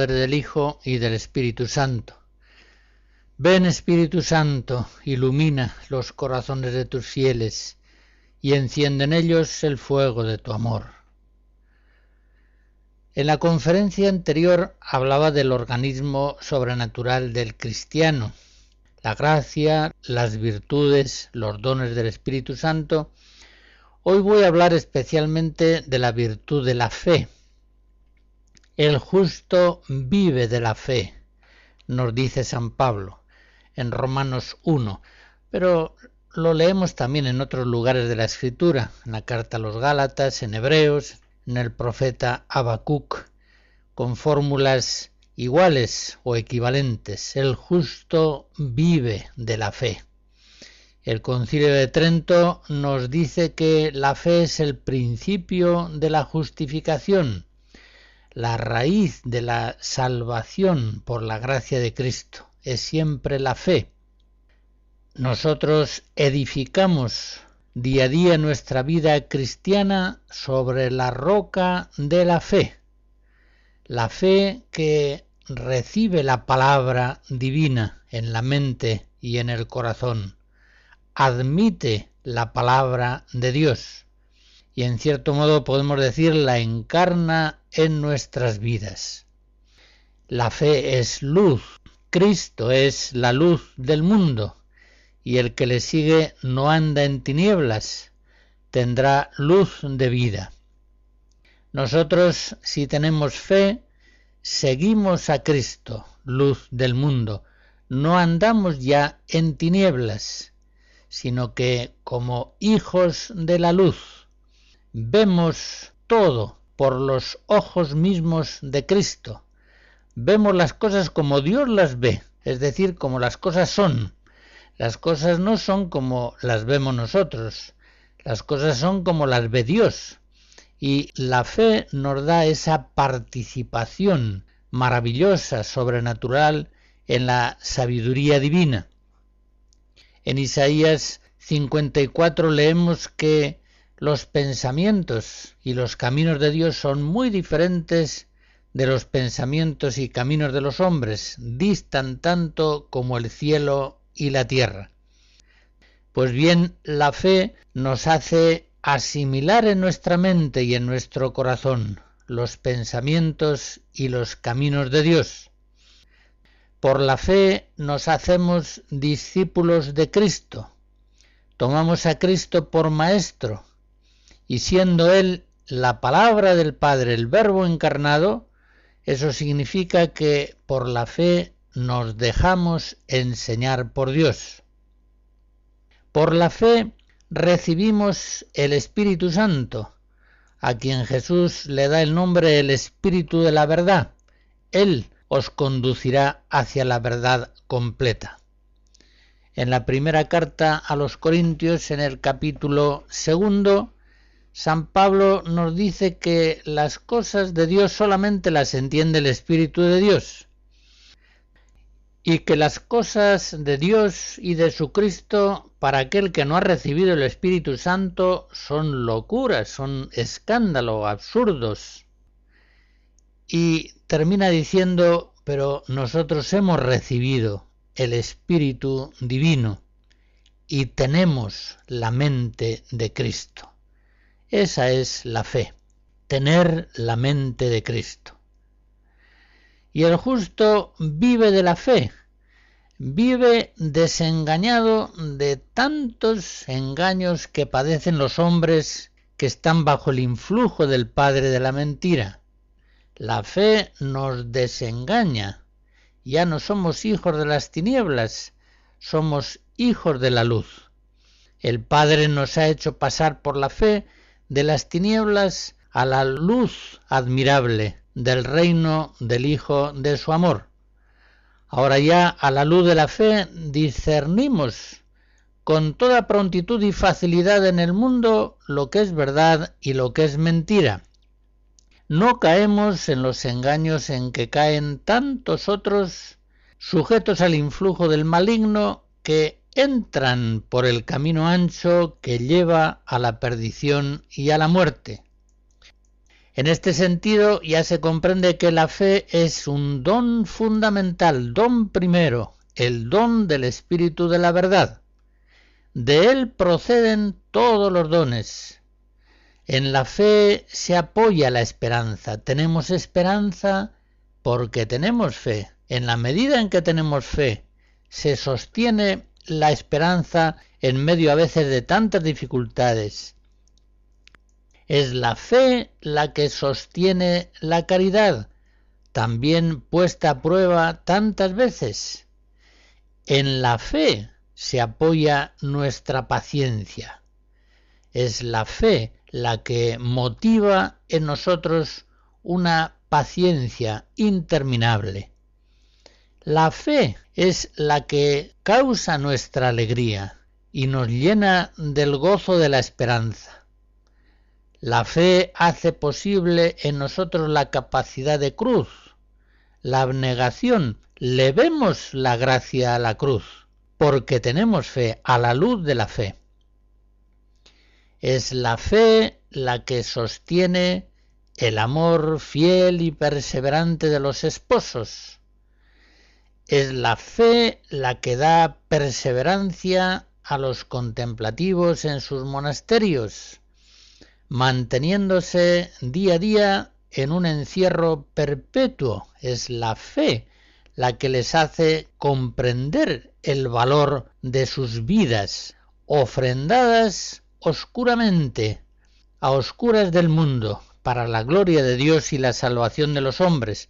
Padre, del Hijo y del Espíritu Santo. Ven Espíritu Santo, ilumina los corazones de tus fieles y enciende en ellos el fuego de tu amor. En la conferencia anterior hablaba del organismo sobrenatural del cristiano, la gracia, las virtudes, los dones del Espíritu Santo. Hoy voy a hablar especialmente de la virtud de la fe el justo vive de la fe, nos dice San Pablo en Romanos 1, pero lo leemos también en otros lugares de la Escritura, en la carta a los Gálatas, en Hebreos, en el profeta Habacuc, con fórmulas iguales o equivalentes. El justo vive de la fe. El concilio de Trento nos dice que la fe es el principio de la justificación la raíz de la salvación por la gracia de Cristo. Es siempre la fe. Nosotros edificamos día a día nuestra vida cristiana sobre la roca de la fe, la fe que recibe la palabra divina en la mente y en el corazón, admite la palabra de Dios y en cierto modo podemos decir la encarna en nuestras vidas. La fe es luz, Cristo es la luz del mundo, y el que le sigue no anda en tinieblas, tendrá luz de vida. Nosotros, si tenemos fe, seguimos a Cristo, luz del mundo, no andamos ya en tinieblas, sino que como hijos de la luz, vemos todo por los ojos mismos de Cristo. Vemos las cosas como Dios las ve, es decir, como las cosas son. Las cosas no son como las vemos nosotros, las cosas son como las ve Dios. Y la fe nos da esa participación maravillosa, sobrenatural, en la sabiduría divina. En Isaías 54 leemos que los pensamientos y los caminos de Dios son muy diferentes de los pensamientos y caminos de los hombres, distan tanto como el cielo y la tierra. Pues bien, la fe nos hace asimilar en nuestra mente y en nuestro corazón los pensamientos y los caminos de Dios. Por la fe nos hacemos discípulos de Cristo. Tomamos a Cristo por Maestro y siendo Él la palabra del Padre, el Verbo encarnado, eso significa que por la fe nos dejamos enseñar por Dios. Por la fe recibimos el Espíritu Santo, a quien Jesús le da el nombre el Espíritu de la verdad. Él os conducirá hacia la verdad completa. En la primera carta a los Corintios, en el capítulo segundo, San Pablo nos dice que las cosas de Dios solamente las entiende el Espíritu de Dios y que las cosas de Dios y de su Cristo para aquel que no ha recibido el Espíritu Santo son locuras, son escándalo, absurdos. Y termina diciendo, pero nosotros hemos recibido el Espíritu Divino y tenemos la mente de Cristo. Esa es la fe, tener la mente de Cristo. Y el justo vive de la fe, vive desengañado de tantos engaños que padecen los hombres que están bajo el influjo del padre de la mentira. La fe nos desengaña. Ya no somos hijos de las tinieblas, somos hijos de la luz. El Padre nos ha hecho pasar por la fe de las tinieblas a la luz admirable del reino del Hijo de su amor. Ahora ya a la luz de la fe discernimos con toda prontitud y facilidad en el mundo lo que es verdad y lo que es mentira. No caemos en los engaños en que caen tantos otros sujetos al influjo del maligno que entran por el camino ancho que lleva a la perdición y a la muerte. En este sentido ya se comprende que la fe es un don fundamental, don primero, el don del Espíritu de la verdad. De él proceden todos los dones. En la fe se apoya la esperanza. Tenemos esperanza porque tenemos fe. En la medida en que tenemos fe, se sostiene la esperanza en medio a veces de tantas dificultades. Es la fe la que sostiene la caridad, también puesta a prueba tantas veces. En la fe se apoya nuestra paciencia. Es la fe la que motiva en nosotros una paciencia interminable. La fe es la que causa nuestra alegría y nos llena del gozo de la esperanza. La fe hace posible en nosotros la capacidad de cruz, la abnegación. Le vemos la gracia a la cruz, porque tenemos fe, a la luz de la fe. Es la fe la que sostiene el amor fiel y perseverante de los esposos es la fe la que da perseverancia a los contemplativos en sus monasterios, manteniéndose día a día en un encierro perpetuo. Es la fe la que les hace comprender el valor de sus vidas, ofrendadas oscuramente, a oscuras del mundo, para la gloria de Dios y la salvación de los hombres.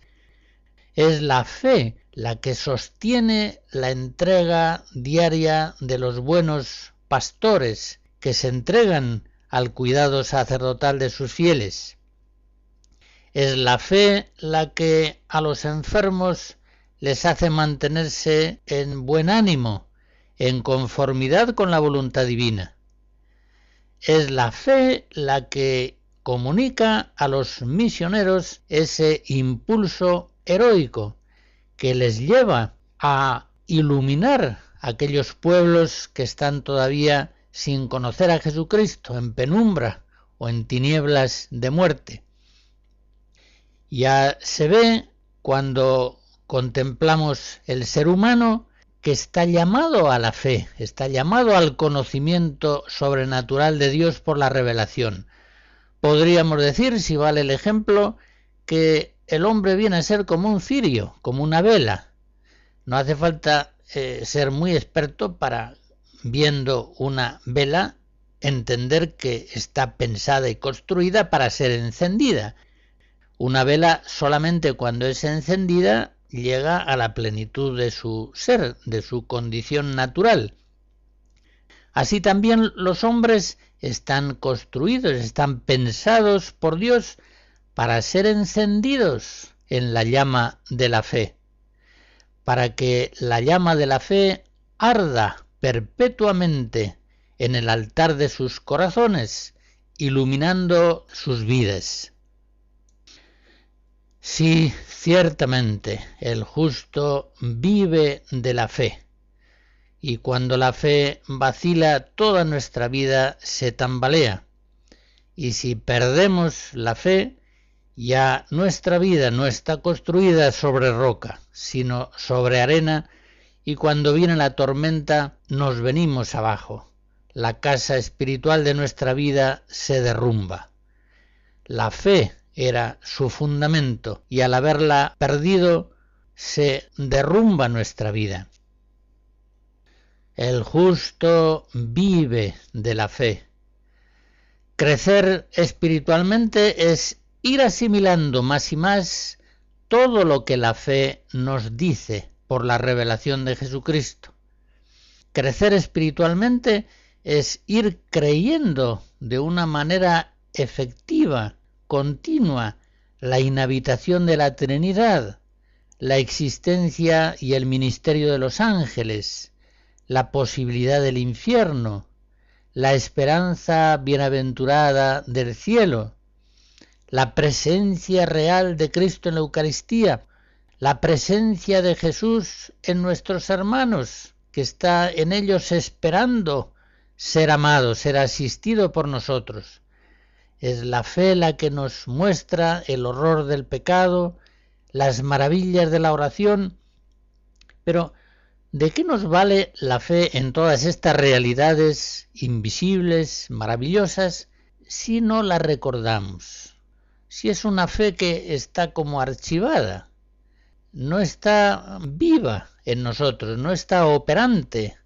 Es la fe la que sostiene la entrega diaria de los buenos pastores que se entregan al cuidado sacerdotal de sus fieles. Es la fe la que a los enfermos les hace mantenerse en buen ánimo, en conformidad con la voluntad divina. Es la fe la que comunica a los misioneros ese impulso heroico que les lleva a iluminar aquellos pueblos que están todavía sin conocer a Jesucristo, en penumbra o en tinieblas de muerte. Ya se ve cuando contemplamos el ser humano que está llamado a la fe, está llamado al conocimiento sobrenatural de Dios por la revelación. Podríamos decir, si vale el ejemplo, que el hombre viene a ser como un cirio, como una vela. No hace falta eh, ser muy experto para, viendo una vela, entender que está pensada y construida para ser encendida. Una vela solamente cuando es encendida llega a la plenitud de su ser, de su condición natural. Así también los hombres están construidos, están pensados por Dios para ser encendidos en la llama de la fe, para que la llama de la fe arda perpetuamente en el altar de sus corazones, iluminando sus vidas. Sí, ciertamente, el justo vive de la fe, y cuando la fe vacila, toda nuestra vida se tambalea, y si perdemos la fe, ya nuestra vida no está construida sobre roca, sino sobre arena, y cuando viene la tormenta nos venimos abajo. La casa espiritual de nuestra vida se derrumba. La fe era su fundamento y al haberla perdido se derrumba nuestra vida. El justo vive de la fe. Crecer espiritualmente es ir asimilando más y más todo lo que la fe nos dice por la revelación de Jesucristo. Crecer espiritualmente es ir creyendo de una manera efectiva, continua, la inhabitación de la Trinidad, la existencia y el ministerio de los ángeles, la posibilidad del infierno, la esperanza bienaventurada del cielo, la presencia real de Cristo en la Eucaristía, la presencia de Jesús en nuestros hermanos, que está en ellos esperando ser amado, ser asistido por nosotros. Es la fe la que nos muestra el horror del pecado, las maravillas de la oración, pero ¿de qué nos vale la fe en todas estas realidades invisibles, maravillosas, si no la recordamos? Si es una fe que está como archivada, no está viva en nosotros, no está operante,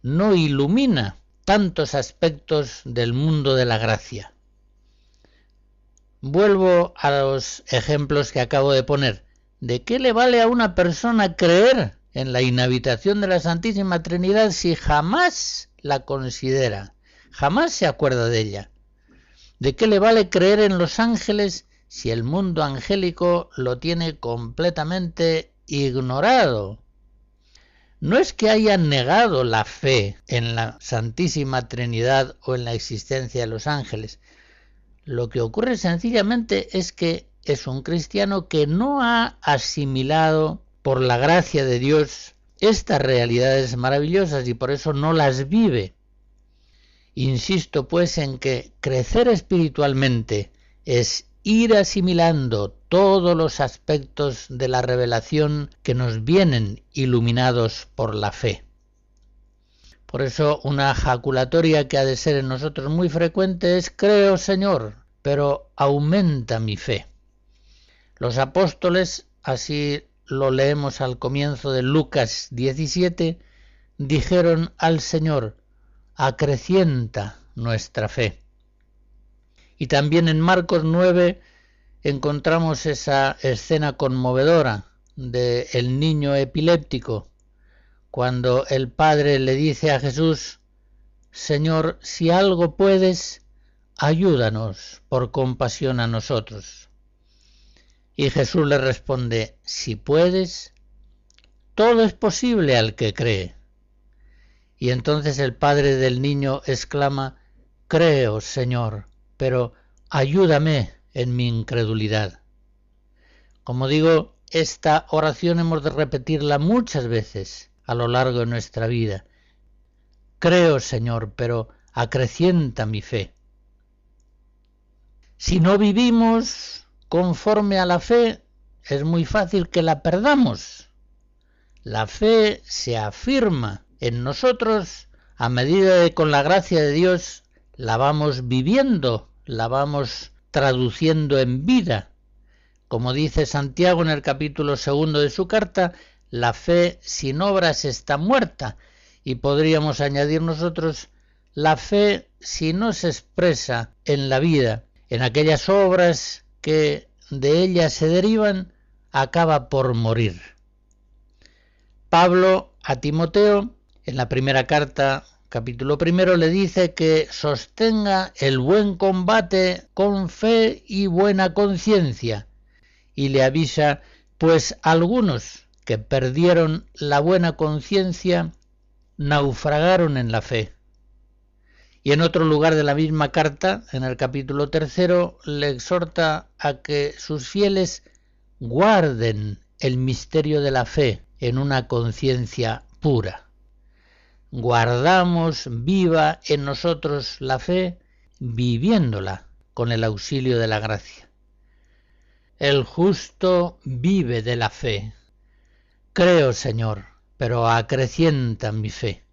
no ilumina tantos aspectos del mundo de la gracia. Vuelvo a los ejemplos que acabo de poner. ¿De qué le vale a una persona creer en la inhabitación de la Santísima Trinidad si jamás la considera, jamás se acuerda de ella? ¿De qué le vale creer en los ángeles si el mundo angélico lo tiene completamente ignorado? No es que haya negado la fe en la Santísima Trinidad o en la existencia de los ángeles, lo que ocurre sencillamente es que es un cristiano que no ha asimilado por la gracia de Dios estas realidades maravillosas y por eso no las vive. Insisto pues en que crecer espiritualmente es ir asimilando todos los aspectos de la revelación que nos vienen iluminados por la fe. Por eso una jaculatoria que ha de ser en nosotros muy frecuente es creo Señor, pero aumenta mi fe. Los apóstoles, así lo leemos al comienzo de Lucas 17, dijeron al Señor, acrecienta nuestra fe. Y también en Marcos 9 encontramos esa escena conmovedora de el niño epiléptico cuando el Padre le dice a Jesús, Señor, si algo puedes, ayúdanos por compasión a nosotros. Y Jesús le responde, si puedes, todo es posible al que cree. Y entonces el padre del niño exclama, creo, Señor, pero ayúdame en mi incredulidad. Como digo, esta oración hemos de repetirla muchas veces a lo largo de nuestra vida. Creo, Señor, pero acrecienta mi fe. Si no vivimos conforme a la fe, es muy fácil que la perdamos. La fe se afirma en nosotros a medida de con la gracia de Dios la vamos viviendo, la vamos traduciendo en vida. Como dice Santiago en el capítulo segundo de su carta, la fe sin obras está muerta y podríamos añadir nosotros la fe si no se expresa en la vida, en aquellas obras que de ella se derivan, acaba por morir. Pablo a Timoteo, en la primera carta, capítulo primero, le dice que sostenga el buen combate con fe y buena conciencia, y le avisa, pues algunos que perdieron la buena conciencia, naufragaron en la fe. Y en otro lugar de la misma carta, en el capítulo tercero, le exhorta a que sus fieles guarden el misterio de la fe en una conciencia pura. Guardamos viva en nosotros la fe viviéndola con el auxilio de la gracia. El justo vive de la fe, Creo, Señor, pero acrecienta mi fe.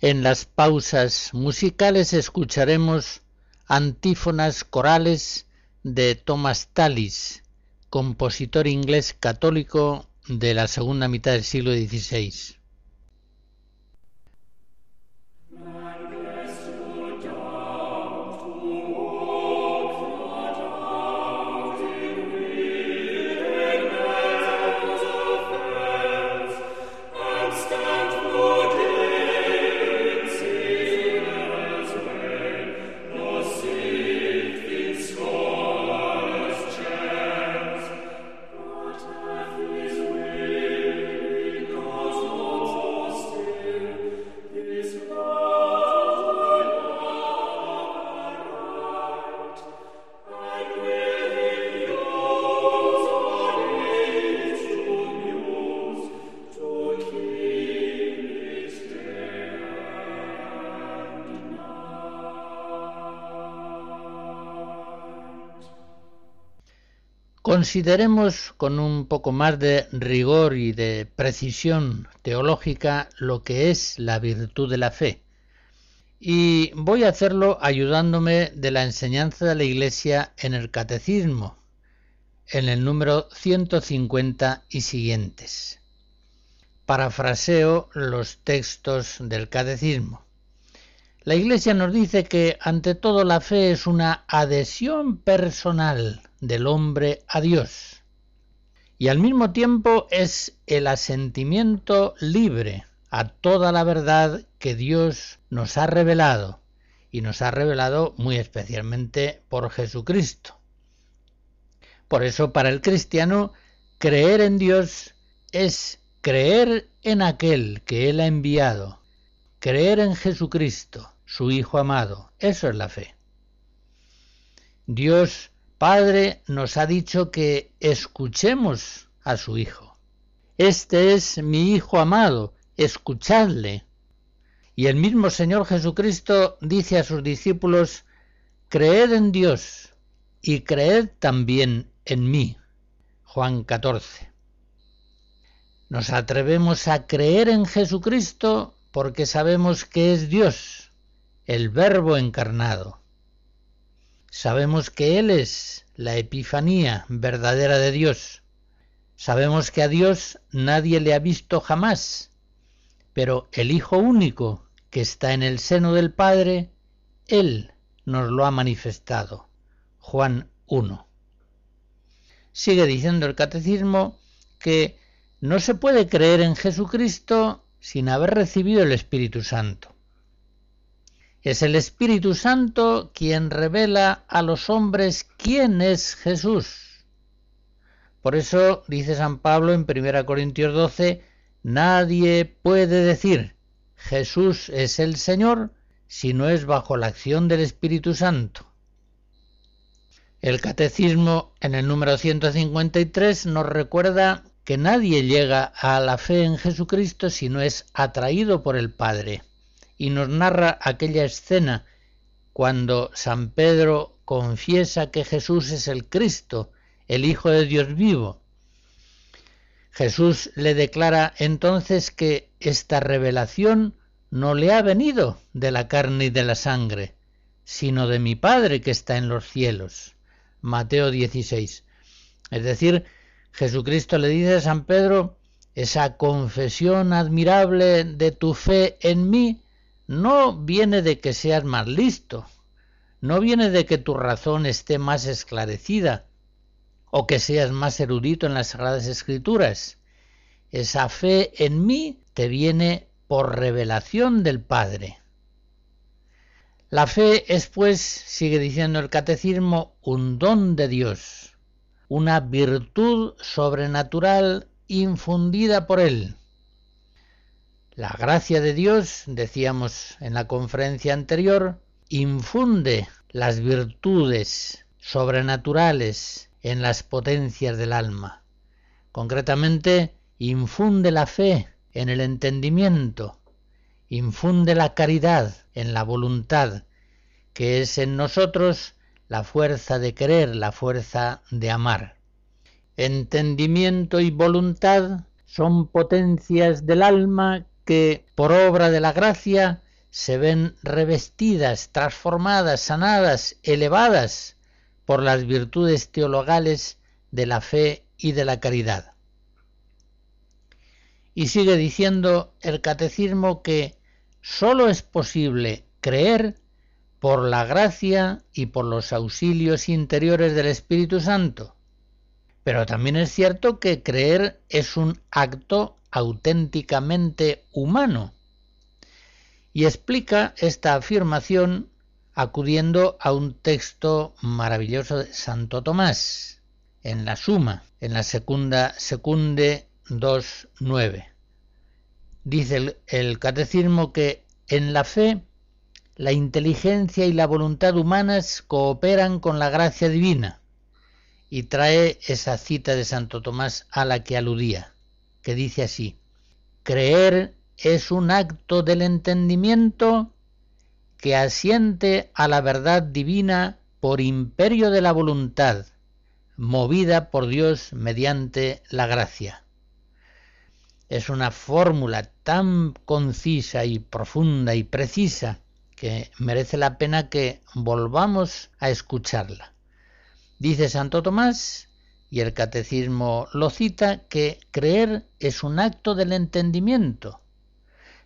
En las pausas musicales escucharemos antífonas corales de Thomas Tallis, compositor inglés católico de la segunda mitad del siglo XVI. Consideremos con un poco más de rigor y de precisión teológica lo que es la virtud de la fe. Y voy a hacerlo ayudándome de la enseñanza de la Iglesia en el Catecismo, en el número 150 y siguientes. Parafraseo los textos del Catecismo. La Iglesia nos dice que ante todo la fe es una adhesión personal del hombre a Dios y al mismo tiempo es el asentimiento libre a toda la verdad que Dios nos ha revelado y nos ha revelado muy especialmente por Jesucristo. Por eso para el cristiano creer en Dios es creer en aquel que Él ha enviado, creer en Jesucristo, su Hijo amado. Eso es la fe. Dios Padre nos ha dicho que escuchemos a su Hijo. Este es mi Hijo amado, escuchadle. Y el mismo Señor Jesucristo dice a sus discípulos, creed en Dios y creed también en mí. Juan 14. Nos atrevemos a creer en Jesucristo porque sabemos que es Dios el Verbo encarnado. Sabemos que Él es la Epifanía verdadera de Dios. Sabemos que a Dios nadie le ha visto jamás, pero el Hijo único que está en el seno del Padre, Él nos lo ha manifestado. Juan 1. Sigue diciendo el catecismo que no se puede creer en Jesucristo sin haber recibido el Espíritu Santo. Es el Espíritu Santo quien revela a los hombres quién es Jesús. Por eso dice San Pablo en 1 Corintios 12, nadie puede decir Jesús es el Señor si no es bajo la acción del Espíritu Santo. El Catecismo en el número 153 nos recuerda que nadie llega a la fe en Jesucristo si no es atraído por el Padre y nos narra aquella escena cuando San Pedro confiesa que Jesús es el Cristo, el Hijo de Dios vivo. Jesús le declara entonces que esta revelación no le ha venido de la carne y de la sangre, sino de mi Padre que está en los cielos. Mateo 16. Es decir, Jesucristo le dice a San Pedro, esa confesión admirable de tu fe en mí no viene de que seas más listo, no viene de que tu razón esté más esclarecida o que seas más erudito en las Sagradas Escrituras. Esa fe en mí te viene por revelación del Padre. La fe es, pues, sigue diciendo el catecismo, un don de Dios, una virtud sobrenatural infundida por Él. La gracia de Dios, decíamos en la conferencia anterior, infunde las virtudes sobrenaturales en las potencias del alma. Concretamente, infunde la fe en el entendimiento, infunde la caridad en la voluntad, que es en nosotros la fuerza de querer, la fuerza de amar. Entendimiento y voluntad son potencias del alma que por obra de la gracia se ven revestidas, transformadas, sanadas, elevadas por las virtudes teologales de la fe y de la caridad. Y sigue diciendo el catecismo que sólo es posible creer por la gracia y por los auxilios interiores del Espíritu Santo. Pero también es cierto que creer es un acto auténticamente humano. Y explica esta afirmación acudiendo a un texto maravilloso de Santo Tomás, en la Suma, en la Secunda Secunde 2.9. Dice el, el catecismo que en la fe la inteligencia y la voluntad humanas cooperan con la gracia divina y trae esa cita de Santo Tomás a la que aludía que dice así, creer es un acto del entendimiento que asiente a la verdad divina por imperio de la voluntad, movida por Dios mediante la gracia. Es una fórmula tan concisa y profunda y precisa que merece la pena que volvamos a escucharla. Dice Santo Tomás, y el catecismo lo cita, que creer es un acto del entendimiento,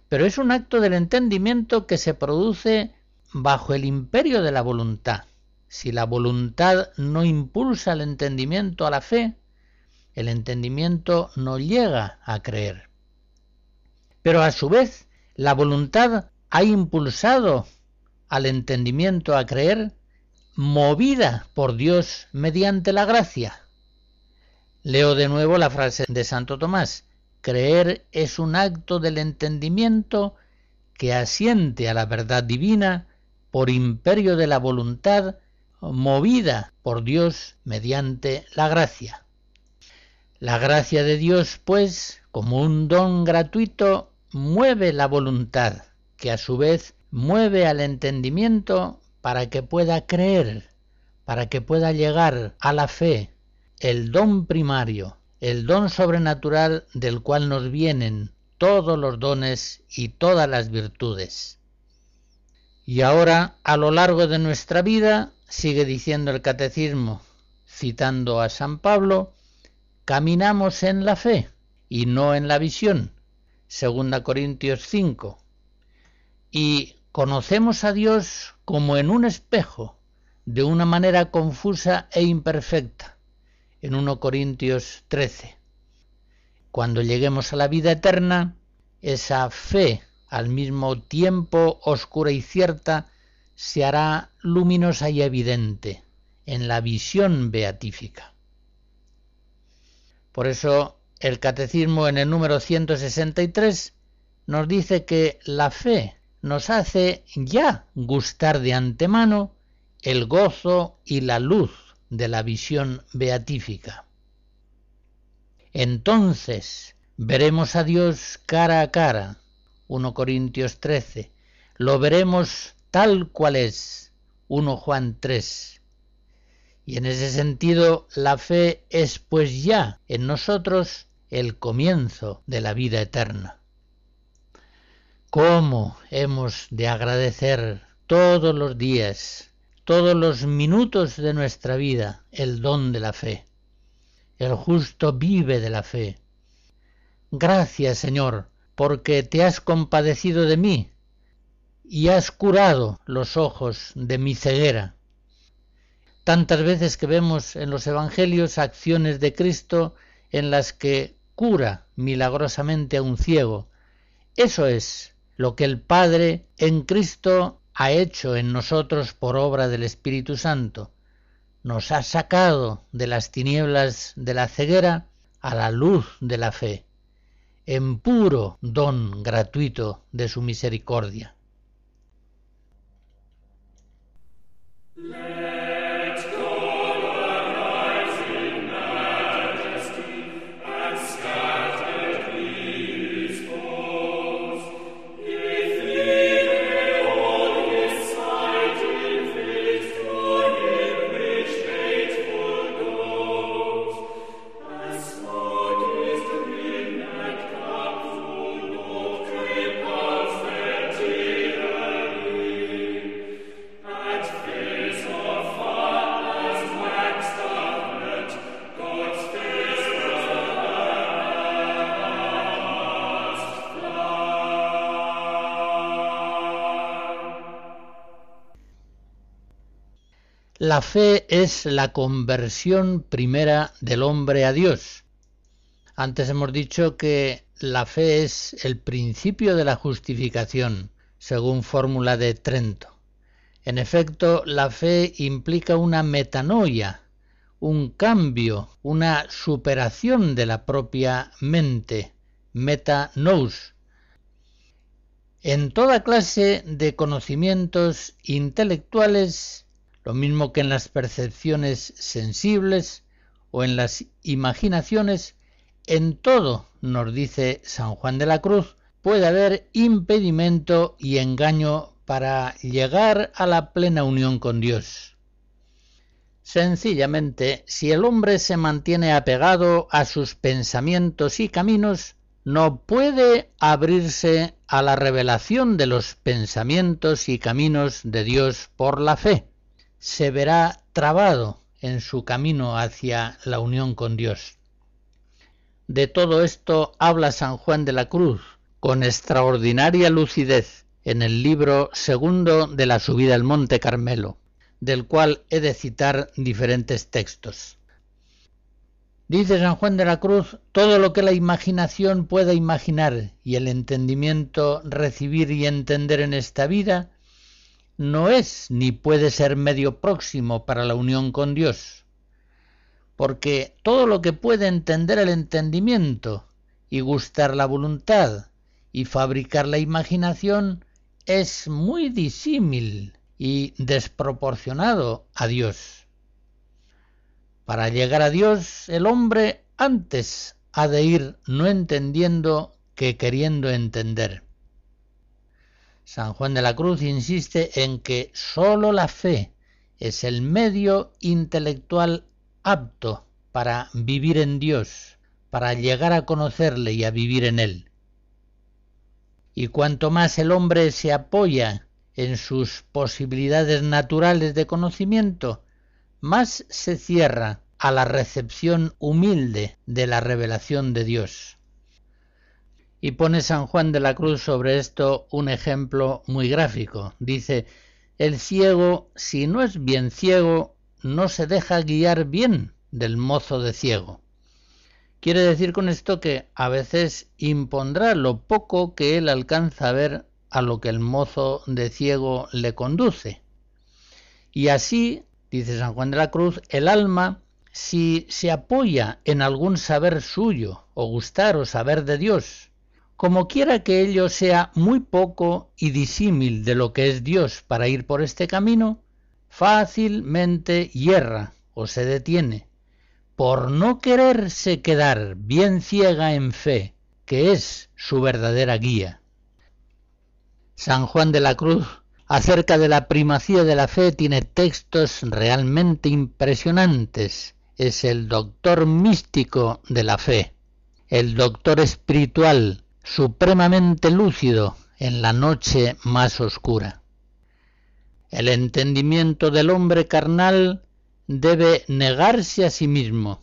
pero es un acto del entendimiento que se produce bajo el imperio de la voluntad. Si la voluntad no impulsa el entendimiento a la fe, el entendimiento no llega a creer. Pero a su vez, la voluntad ha impulsado al entendimiento a creer, movida por Dios mediante la gracia. Leo de nuevo la frase de Santo Tomás. Creer es un acto del entendimiento que asiente a la verdad divina por imperio de la voluntad movida por Dios mediante la gracia. La gracia de Dios, pues, como un don gratuito, mueve la voluntad, que a su vez mueve al entendimiento para que pueda creer, para que pueda llegar a la fe, el don primario, el don sobrenatural del cual nos vienen todos los dones y todas las virtudes. Y ahora, a lo largo de nuestra vida, sigue diciendo el catecismo, citando a San Pablo, caminamos en la fe y no en la visión. Segunda Corintios 5. Y conocemos a Dios como en un espejo, de una manera confusa e imperfecta. En 1 Corintios 13. Cuando lleguemos a la vida eterna, esa fe, al mismo tiempo oscura y cierta, se hará luminosa y evidente en la visión beatífica. Por eso el catecismo en el número 163 nos dice que la fe nos hace ya gustar de antemano el gozo y la luz de la visión beatífica. Entonces veremos a Dios cara a cara, 1 Corintios 13, lo veremos tal cual es, 1 Juan 3. Y en ese sentido la fe es pues ya en nosotros el comienzo de la vida eterna. ¿Cómo hemos de agradecer todos los días, todos los minutos de nuestra vida el don de la fe? El justo vive de la fe. Gracias, Señor, porque te has compadecido de mí y has curado los ojos de mi ceguera. Tantas veces que vemos en los Evangelios acciones de Cristo en las que cura milagrosamente a un ciego. Eso es lo que el Padre en Cristo ha hecho en nosotros por obra del Espíritu Santo. Nos ha sacado de las tinieblas de la ceguera a la luz de la fe, en puro don gratuito de su misericordia. La fe es la conversión primera del hombre a Dios. Antes hemos dicho que la fe es el principio de la justificación, según fórmula de Trento. En efecto, la fe implica una metanoia, un cambio, una superación de la propia mente, metanous, en toda clase de conocimientos intelectuales lo mismo que en las percepciones sensibles o en las imaginaciones, en todo, nos dice San Juan de la Cruz, puede haber impedimento y engaño para llegar a la plena unión con Dios. Sencillamente, si el hombre se mantiene apegado a sus pensamientos y caminos, no puede abrirse a la revelación de los pensamientos y caminos de Dios por la fe. Se verá trabado en su camino hacia la unión con Dios. De todo esto habla San Juan de la Cruz con extraordinaria lucidez en el libro segundo de la subida al Monte Carmelo del cual he de citar diferentes textos. Dice San Juan de la Cruz, todo lo que la imaginación pueda imaginar y el entendimiento recibir y entender en esta vida, no es ni puede ser medio próximo para la unión con Dios, porque todo lo que puede entender el entendimiento y gustar la voluntad y fabricar la imaginación es muy disímil y desproporcionado a Dios. Para llegar a Dios, el hombre antes ha de ir no entendiendo que queriendo entender. San Juan de la Cruz insiste en que sólo la fe es el medio intelectual apto para vivir en Dios, para llegar a conocerle y a vivir en él. Y cuanto más el hombre se apoya en sus posibilidades naturales de conocimiento, más se cierra a la recepción humilde de la revelación de Dios. Y pone San Juan de la Cruz sobre esto un ejemplo muy gráfico. Dice, el ciego, si no es bien ciego, no se deja guiar bien del mozo de ciego. Quiere decir con esto que a veces impondrá lo poco que él alcanza a ver a lo que el mozo de ciego le conduce. Y así, dice San Juan de la Cruz, el alma, si se apoya en algún saber suyo, o gustar o saber de Dios, como quiera que ello sea muy poco y disímil de lo que es Dios para ir por este camino, fácilmente hierra o se detiene, por no quererse quedar bien ciega en fe, que es su verdadera guía. San Juan de la Cruz acerca de la primacía de la fe tiene textos realmente impresionantes. Es el doctor místico de la fe, el doctor espiritual supremamente lúcido en la noche más oscura. El entendimiento del hombre carnal debe negarse a sí mismo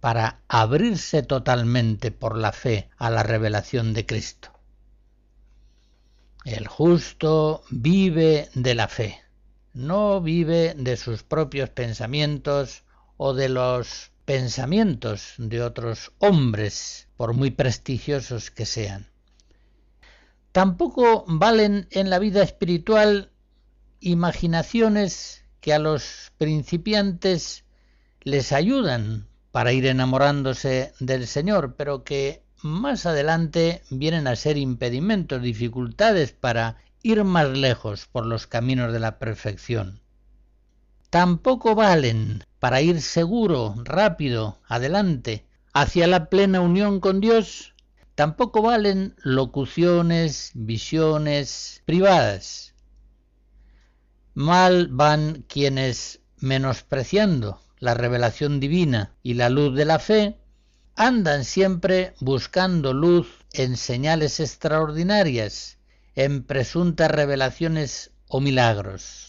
para abrirse totalmente por la fe a la revelación de Cristo. El justo vive de la fe, no vive de sus propios pensamientos o de los pensamientos de otros hombres, por muy prestigiosos que sean. Tampoco valen en la vida espiritual imaginaciones que a los principiantes les ayudan para ir enamorándose del Señor, pero que más adelante vienen a ser impedimentos, dificultades para ir más lejos por los caminos de la perfección. Tampoco valen para ir seguro, rápido, adelante, hacia la plena unión con Dios. Tampoco valen locuciones, visiones privadas. Mal van quienes, menospreciando la revelación divina y la luz de la fe, andan siempre buscando luz en señales extraordinarias, en presuntas revelaciones o milagros.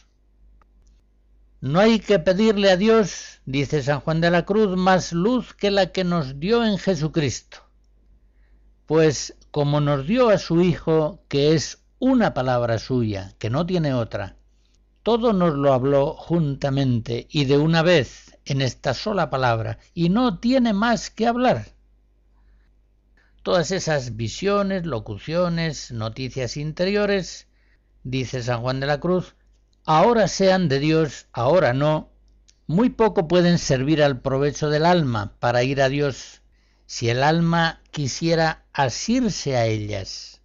No hay que pedirle a Dios, dice San Juan de la Cruz, más luz que la que nos dio en Jesucristo. Pues como nos dio a su Hijo, que es una palabra suya, que no tiene otra, todo nos lo habló juntamente y de una vez en esta sola palabra y no tiene más que hablar. Todas esas visiones, locuciones, noticias interiores, dice San Juan de la Cruz, ahora sean de Dios, ahora no, muy poco pueden servir al provecho del alma para ir a Dios si el alma quisiera asirse a ellas.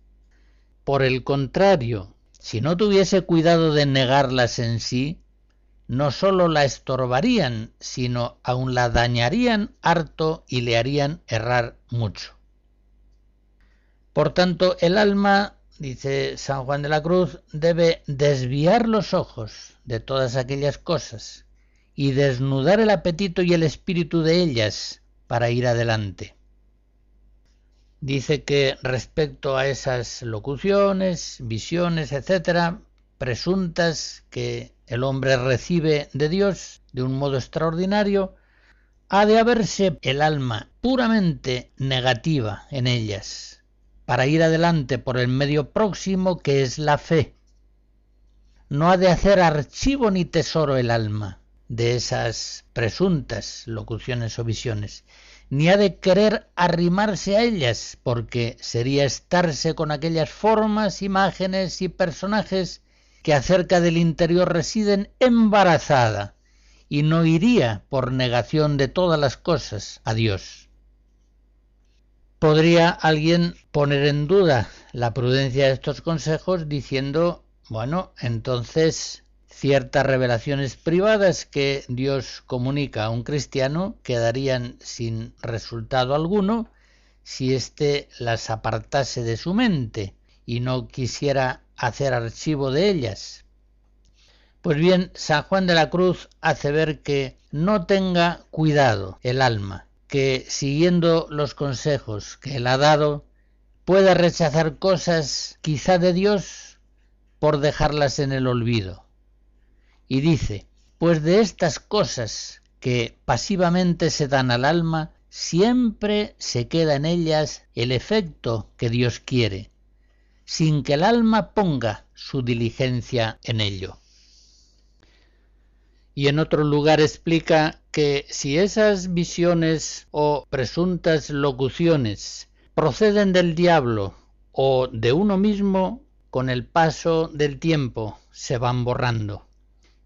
Por el contrario, si no tuviese cuidado de negarlas en sí, no sólo la estorbarían, sino aun la dañarían harto y le harían errar mucho. Por tanto, el alma, dice San Juan de la Cruz, debe desviar los ojos de todas aquellas cosas y desnudar el apetito y el espíritu de ellas para ir adelante. Dice que respecto a esas locuciones, visiones, etcétera, presuntas que el hombre recibe de Dios de un modo extraordinario, ha de haberse el alma puramente negativa en ellas, para ir adelante por el medio próximo que es la fe. No ha de hacer archivo ni tesoro el alma de esas presuntas locuciones o visiones, ni ha de querer arrimarse a ellas, porque sería estarse con aquellas formas, imágenes y personajes que acerca del interior residen embarazada, y no iría por negación de todas las cosas a Dios. Podría alguien poner en duda la prudencia de estos consejos diciendo, bueno, entonces ciertas revelaciones privadas que Dios comunica a un cristiano quedarían sin resultado alguno si éste las apartase de su mente y no quisiera hacer archivo de ellas. Pues bien, San Juan de la Cruz hace ver que no tenga cuidado el alma, que siguiendo los consejos que él ha dado, pueda rechazar cosas quizá de Dios por dejarlas en el olvido. Y dice, pues de estas cosas que pasivamente se dan al alma, siempre se queda en ellas el efecto que Dios quiere, sin que el alma ponga su diligencia en ello y en otro lugar explica que si esas visiones o presuntas locuciones proceden del diablo o de uno mismo, con el paso del tiempo se van borrando,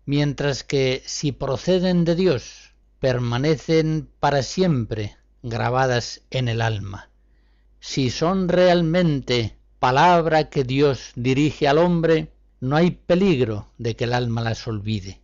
mientras que si proceden de Dios, permanecen para siempre grabadas en el alma. Si son realmente palabra que Dios dirige al hombre, no hay peligro de que el alma las olvide.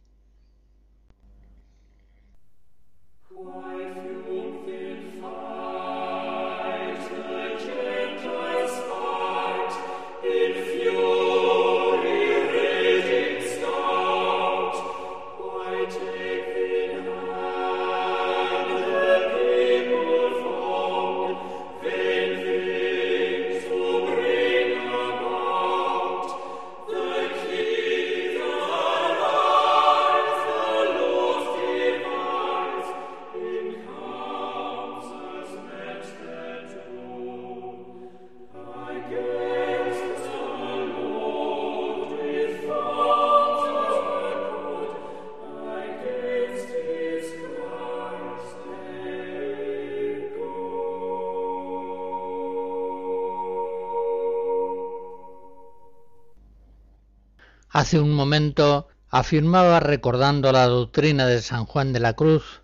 Un momento afirmaba recordando la doctrina de San Juan de la Cruz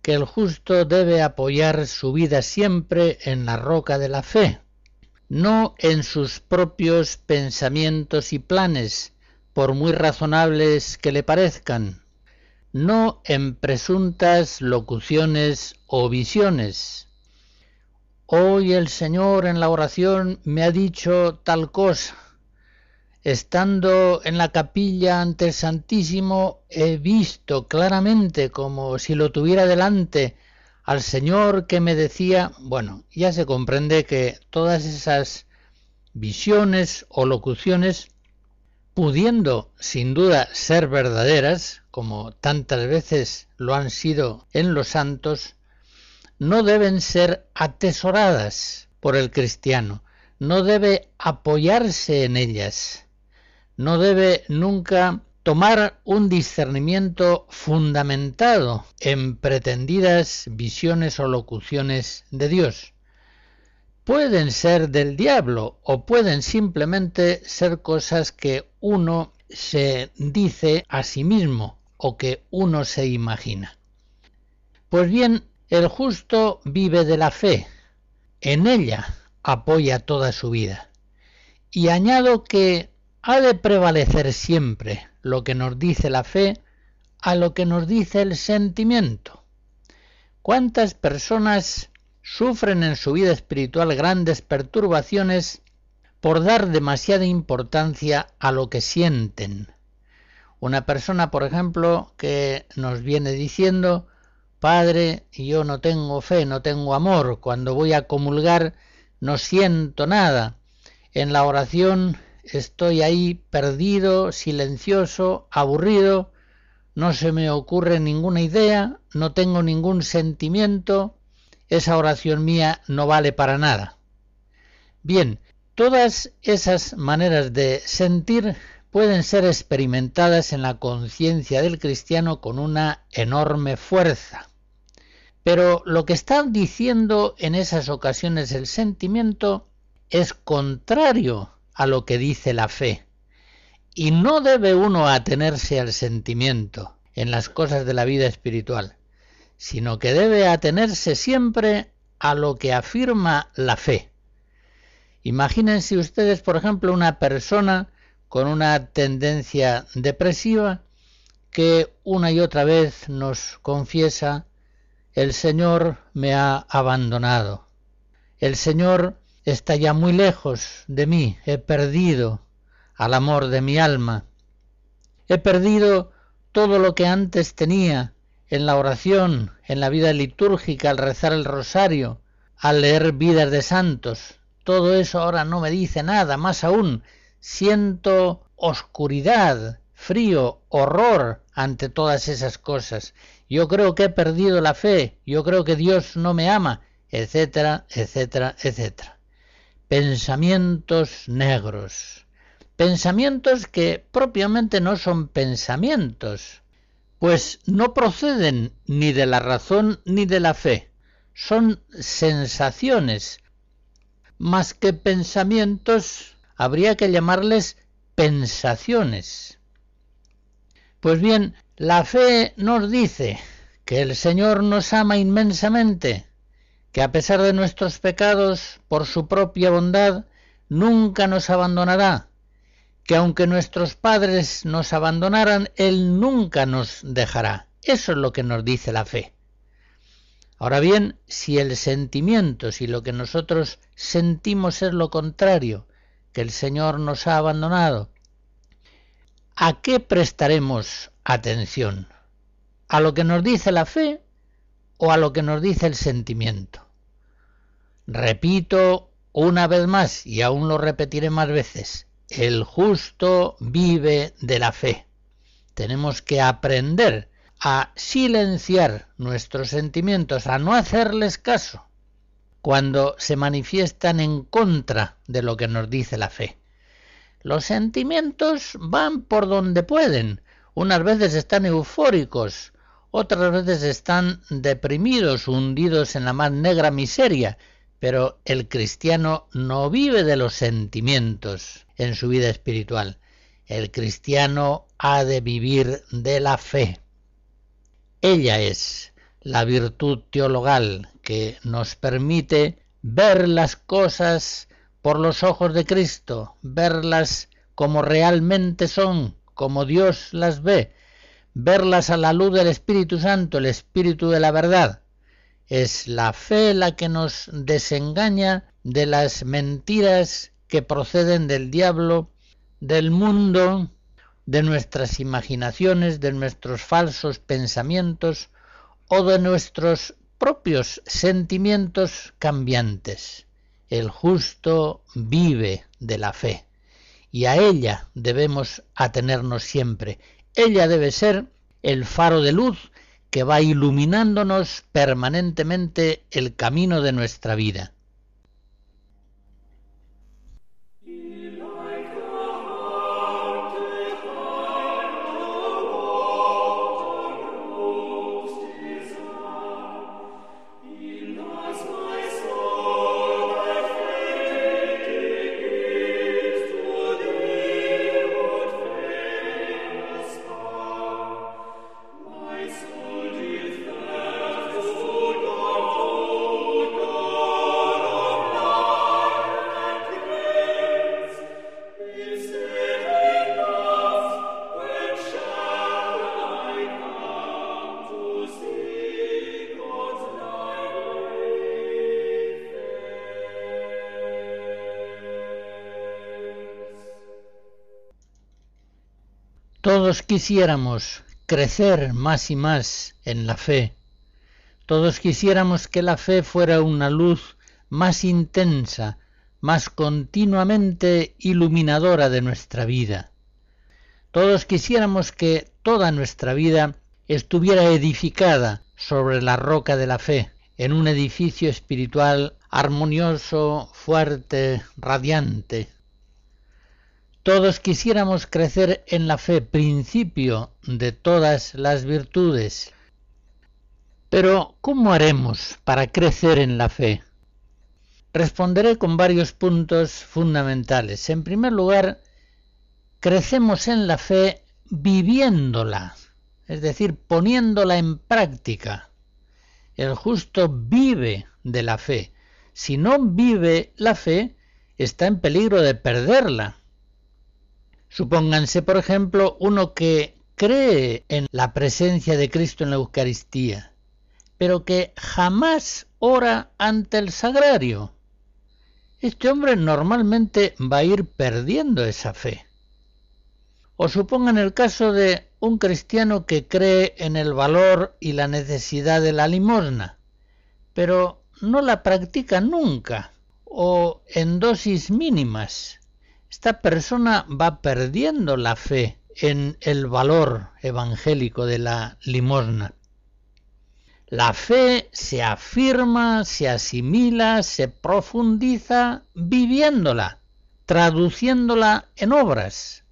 que el justo debe apoyar su vida siempre en la roca de la fe, no en sus propios pensamientos y planes, por muy razonables que le parezcan, no en presuntas locuciones o visiones. Hoy el Señor en la oración me ha dicho tal cosa, Estando en la capilla ante el Santísimo, he visto claramente, como si lo tuviera delante, al Señor que me decía, bueno, ya se comprende que todas esas visiones o locuciones, pudiendo sin duda ser verdaderas, como tantas veces lo han sido en los santos, no deben ser atesoradas por el cristiano, no debe apoyarse en ellas, no debe nunca tomar un discernimiento fundamentado en pretendidas visiones o locuciones de Dios. Pueden ser del diablo o pueden simplemente ser cosas que uno se dice a sí mismo o que uno se imagina. Pues bien, el justo vive de la fe, en ella apoya toda su vida. Y añado que ha de prevalecer siempre lo que nos dice la fe a lo que nos dice el sentimiento. ¿Cuántas personas sufren en su vida espiritual grandes perturbaciones por dar demasiada importancia a lo que sienten? Una persona, por ejemplo, que nos viene diciendo, Padre, yo no tengo fe, no tengo amor, cuando voy a comulgar no siento nada. En la oración estoy ahí perdido, silencioso, aburrido, no se me ocurre ninguna idea, no tengo ningún sentimiento, esa oración mía no vale para nada. Bien, todas esas maneras de sentir pueden ser experimentadas en la conciencia del cristiano con una enorme fuerza. Pero lo que está diciendo en esas ocasiones el sentimiento es contrario a lo que dice la fe. Y no debe uno atenerse al sentimiento en las cosas de la vida espiritual, sino que debe atenerse siempre a lo que afirma la fe. Imagínense ustedes, por ejemplo, una persona con una tendencia depresiva que una y otra vez nos confiesa el Señor me ha abandonado. El Señor está ya muy lejos de mí. He perdido al amor de mi alma. He perdido todo lo que antes tenía en la oración, en la vida litúrgica, al rezar el rosario, al leer vidas de santos. Todo eso ahora no me dice nada, más aún siento oscuridad, frío, horror ante todas esas cosas yo creo que he perdido la fe, yo creo que Dios no me ama, etcétera, etcétera, etcétera. Pensamientos negros. Pensamientos que propiamente no son pensamientos, pues no proceden ni de la razón ni de la fe. Son sensaciones. Más que pensamientos, habría que llamarles pensaciones. Pues bien, la fe nos dice que el Señor nos ama inmensamente, que a pesar de nuestros pecados, por su propia bondad, nunca nos abandonará, que aunque nuestros padres nos abandonaran, Él nunca nos dejará. Eso es lo que nos dice la fe. Ahora bien, si el sentimiento, si lo que nosotros sentimos es lo contrario, que el Señor nos ha abandonado, ¿a qué prestaremos atención? ¿A lo que nos dice la fe o a lo que nos dice el sentimiento? Repito una vez más, y aún lo repetiré más veces, el justo vive de la fe. Tenemos que aprender a silenciar nuestros sentimientos, a no hacerles caso cuando se manifiestan en contra de lo que nos dice la fe. Los sentimientos van por donde pueden, unas veces están eufóricos, otras veces están deprimidos, hundidos en la más negra miseria, pero el cristiano no vive de los sentimientos en su vida espiritual. El cristiano ha de vivir de la fe. Ella es la virtud teologal que nos permite ver las cosas por los ojos de Cristo, verlas como realmente son, como Dios las ve, verlas a la luz del Espíritu Santo, el Espíritu de la verdad. Es la fe la que nos desengaña de las mentiras que proceden del diablo, del mundo, de nuestras imaginaciones, de nuestros falsos pensamientos o de nuestros propios sentimientos cambiantes. El justo vive de la fe y a ella debemos atenernos siempre. Ella debe ser el faro de luz que va iluminándonos permanentemente el camino de nuestra vida. Todos quisiéramos crecer más y más en la fe. Todos quisiéramos que la fe fuera una luz más intensa, más continuamente iluminadora de nuestra vida. Todos quisiéramos que toda nuestra vida estuviera edificada sobre la roca de la fe, en un edificio espiritual armonioso, fuerte, radiante. Todos quisiéramos crecer en la fe, principio de todas las virtudes. Pero, ¿cómo haremos para crecer en la fe? Responderé con varios puntos fundamentales. En primer lugar, crecemos en la fe viviéndola, es decir, poniéndola en práctica. El justo vive de la fe. Si no vive la fe, está en peligro de perderla. Supónganse, por ejemplo, uno que cree en la presencia de Cristo en la Eucaristía, pero que jamás ora ante el sagrario. Este hombre normalmente va a ir perdiendo esa fe. O supongan el caso de un cristiano que cree en el valor y la necesidad de la limosna, pero no la practica nunca o en dosis mínimas esta persona va perdiendo la fe en el valor evangélico de la limosna. La fe se afirma, se asimila, se profundiza viviéndola, traduciéndola en obras.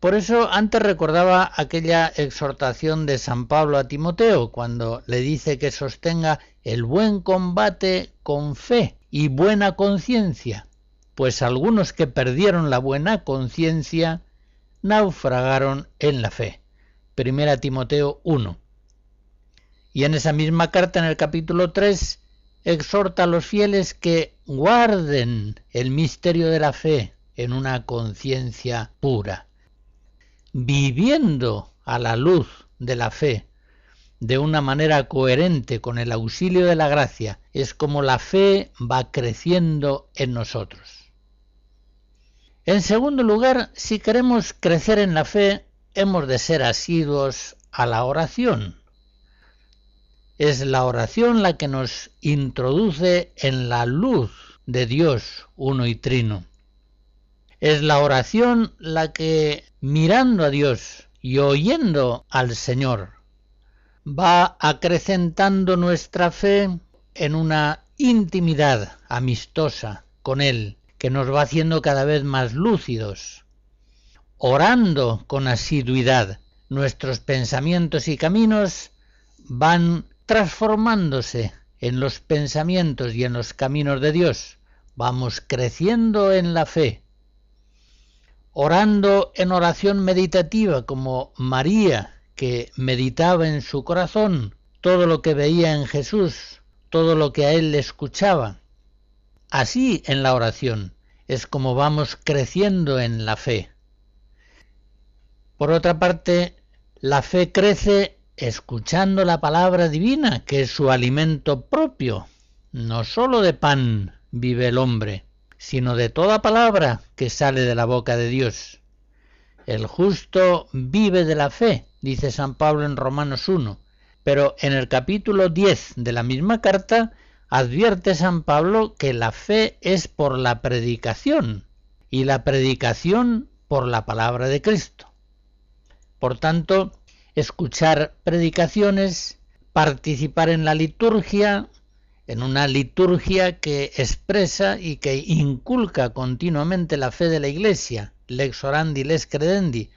Por eso antes recordaba aquella exhortación de San Pablo a Timoteo cuando le dice que sostenga el buen combate con fe y buena conciencia, pues algunos que perdieron la buena conciencia naufragaron en la fe. Primera Timoteo 1. Y en esa misma carta, en el capítulo 3, exhorta a los fieles que guarden el misterio de la fe en una conciencia pura, viviendo a la luz de la fe de una manera coherente con el auxilio de la gracia, es como la fe va creciendo en nosotros. En segundo lugar, si queremos crecer en la fe, hemos de ser asiduos a la oración. Es la oración la que nos introduce en la luz de Dios uno y trino. Es la oración la que, mirando a Dios y oyendo al Señor, va acrecentando nuestra fe en una intimidad amistosa con Él que nos va haciendo cada vez más lúcidos. Orando con asiduidad, nuestros pensamientos y caminos van transformándose en los pensamientos y en los caminos de Dios. Vamos creciendo en la fe. Orando en oración meditativa como María, que meditaba en su corazón todo lo que veía en Jesús, todo lo que a él le escuchaba Así en la oración es como vamos creciendo en la fe. Por otra parte, la fe crece escuchando la palabra divina, que es su alimento propio. No sólo de pan vive el hombre, sino de toda palabra que sale de la boca de Dios. El justo vive de la fe, dice San Pablo en Romanos 1, pero en el capítulo 10 de la misma carta advierte San Pablo que la fe es por la predicación y la predicación por la palabra de Cristo. Por tanto, escuchar predicaciones, participar en la liturgia, en una liturgia que expresa y que inculca continuamente la fe de la Iglesia, lex orandi, lex credendi,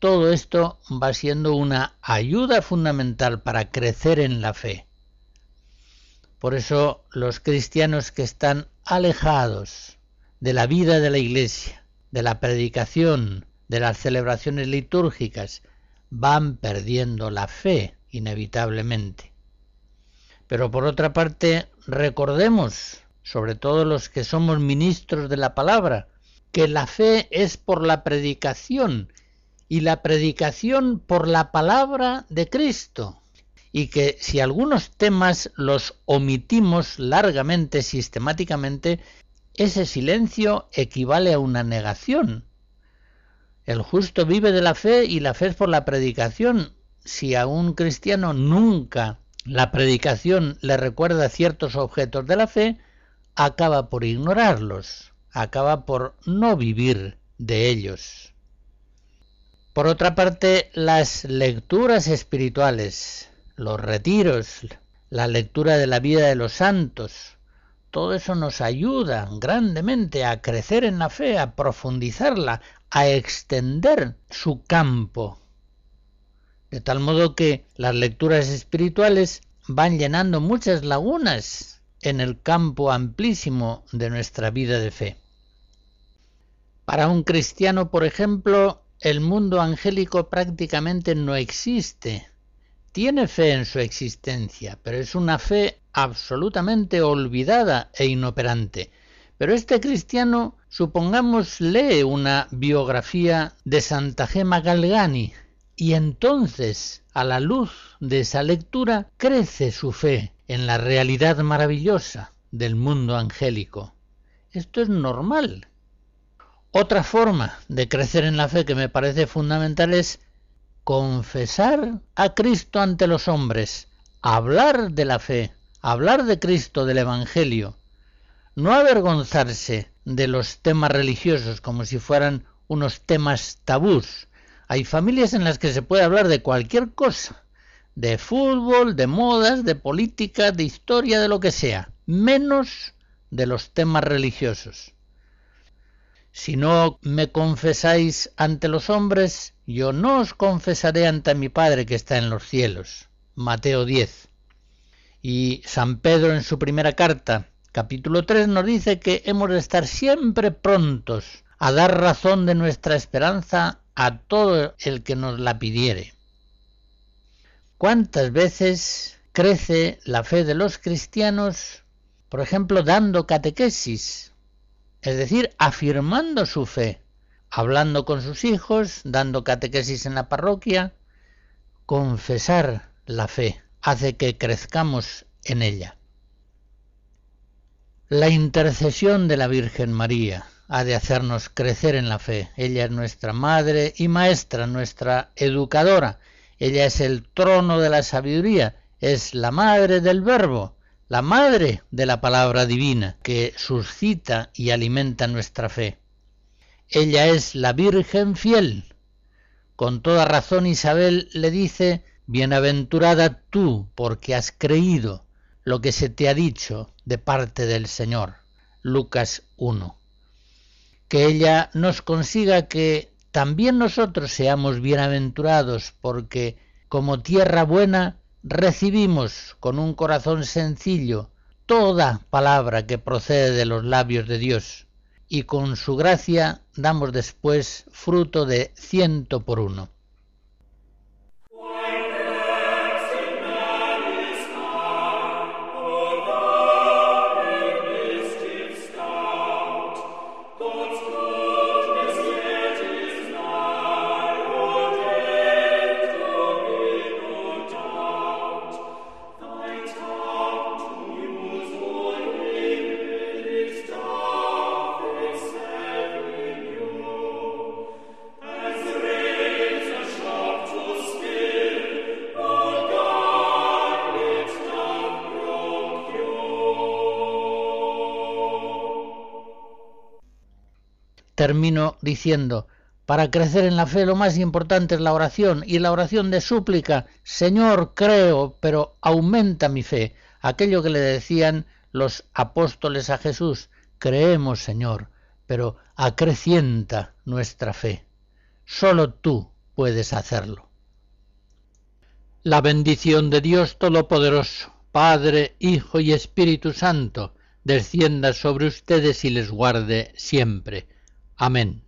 todo esto va siendo una ayuda fundamental para crecer en la fe. Por eso los cristianos que están alejados de la vida de la Iglesia, de la predicación, de las celebraciones litúrgicas, van perdiendo la fe inevitablemente. Pero por otra parte, recordemos, sobre todo los que somos ministros de la palabra, que la fe es por la predicación y la predicación por la palabra de Cristo y que si algunos temas los omitimos largamente, sistemáticamente, ese silencio equivale a una negación. El justo vive de la fe y la fe es por la predicación. Si a un cristiano nunca la predicación le recuerda ciertos objetos de la fe, acaba por ignorarlos, acaba por no vivir de ellos. Por otra parte, las lecturas espirituales, los retiros, la lectura de la vida de los santos, todo eso nos ayuda grandemente a crecer en la fe, a profundizarla, a extender su campo. De tal modo que las lecturas espirituales van llenando muchas lagunas en el campo amplísimo de nuestra vida de fe. Para un cristiano, por ejemplo, el mundo angélico prácticamente no existe. Tiene fe en su existencia, pero es una fe absolutamente olvidada e inoperante. Pero este cristiano, supongamos, lee una biografía de Santa Gema Galgani, y entonces, a la luz de esa lectura, crece su fe en la realidad maravillosa del mundo angélico. Esto es normal, otra forma de crecer en la fe que me parece fundamental es confesar a Cristo ante los hombres, hablar de la fe, hablar de Cristo, del Evangelio, no avergonzarse de los temas religiosos como si fueran unos temas tabús. Hay familias en las que se puede hablar de cualquier cosa, de fútbol, de modas, de política, de historia, de lo que sea, menos de los temas religiosos. Si no me confesáis ante los hombres, yo no os confesaré ante mi Padre que está en los cielos. Mateo 10. Y San Pedro en su primera carta, capítulo 3, nos dice que hemos de estar siempre prontos a dar razón de nuestra esperanza a todo el que nos la pidiere. ¿Cuántas veces crece la fe de los cristianos, por ejemplo, dando catequesis? es decir, afirmando su fe, hablando con sus hijos, dando catequesis en la parroquia, confesar la fe hace que crezcamos en ella. La intercesión de la Virgen María ha de hacernos crecer en la fe. Ella es nuestra madre y maestra, nuestra educadora. Ella es el trono de la sabiduría, es la madre del verbo la madre de la palabra divina que suscita y alimenta nuestra fe. Ella es la Virgen fiel. Con toda razón Isabel le dice, Bienaventurada tú, porque has creído lo que se te ha dicho de parte del Señor. Lucas 1. Que ella nos consiga que también nosotros seamos bienaventurados, porque como tierra buena recibimos con un corazón sencillo toda palabra que procede de los labios de Dios, y con su gracia damos después fruto de ciento por uno. Termino diciendo, para crecer en la fe lo más importante es la oración y la oración de súplica, Señor, creo, pero aumenta mi fe. Aquello que le decían los apóstoles a Jesús, creemos, Señor, pero acrecienta nuestra fe. Solo tú puedes hacerlo. La bendición de Dios Todopoderoso, Padre, Hijo y Espíritu Santo, descienda sobre ustedes y les guarde siempre Amen.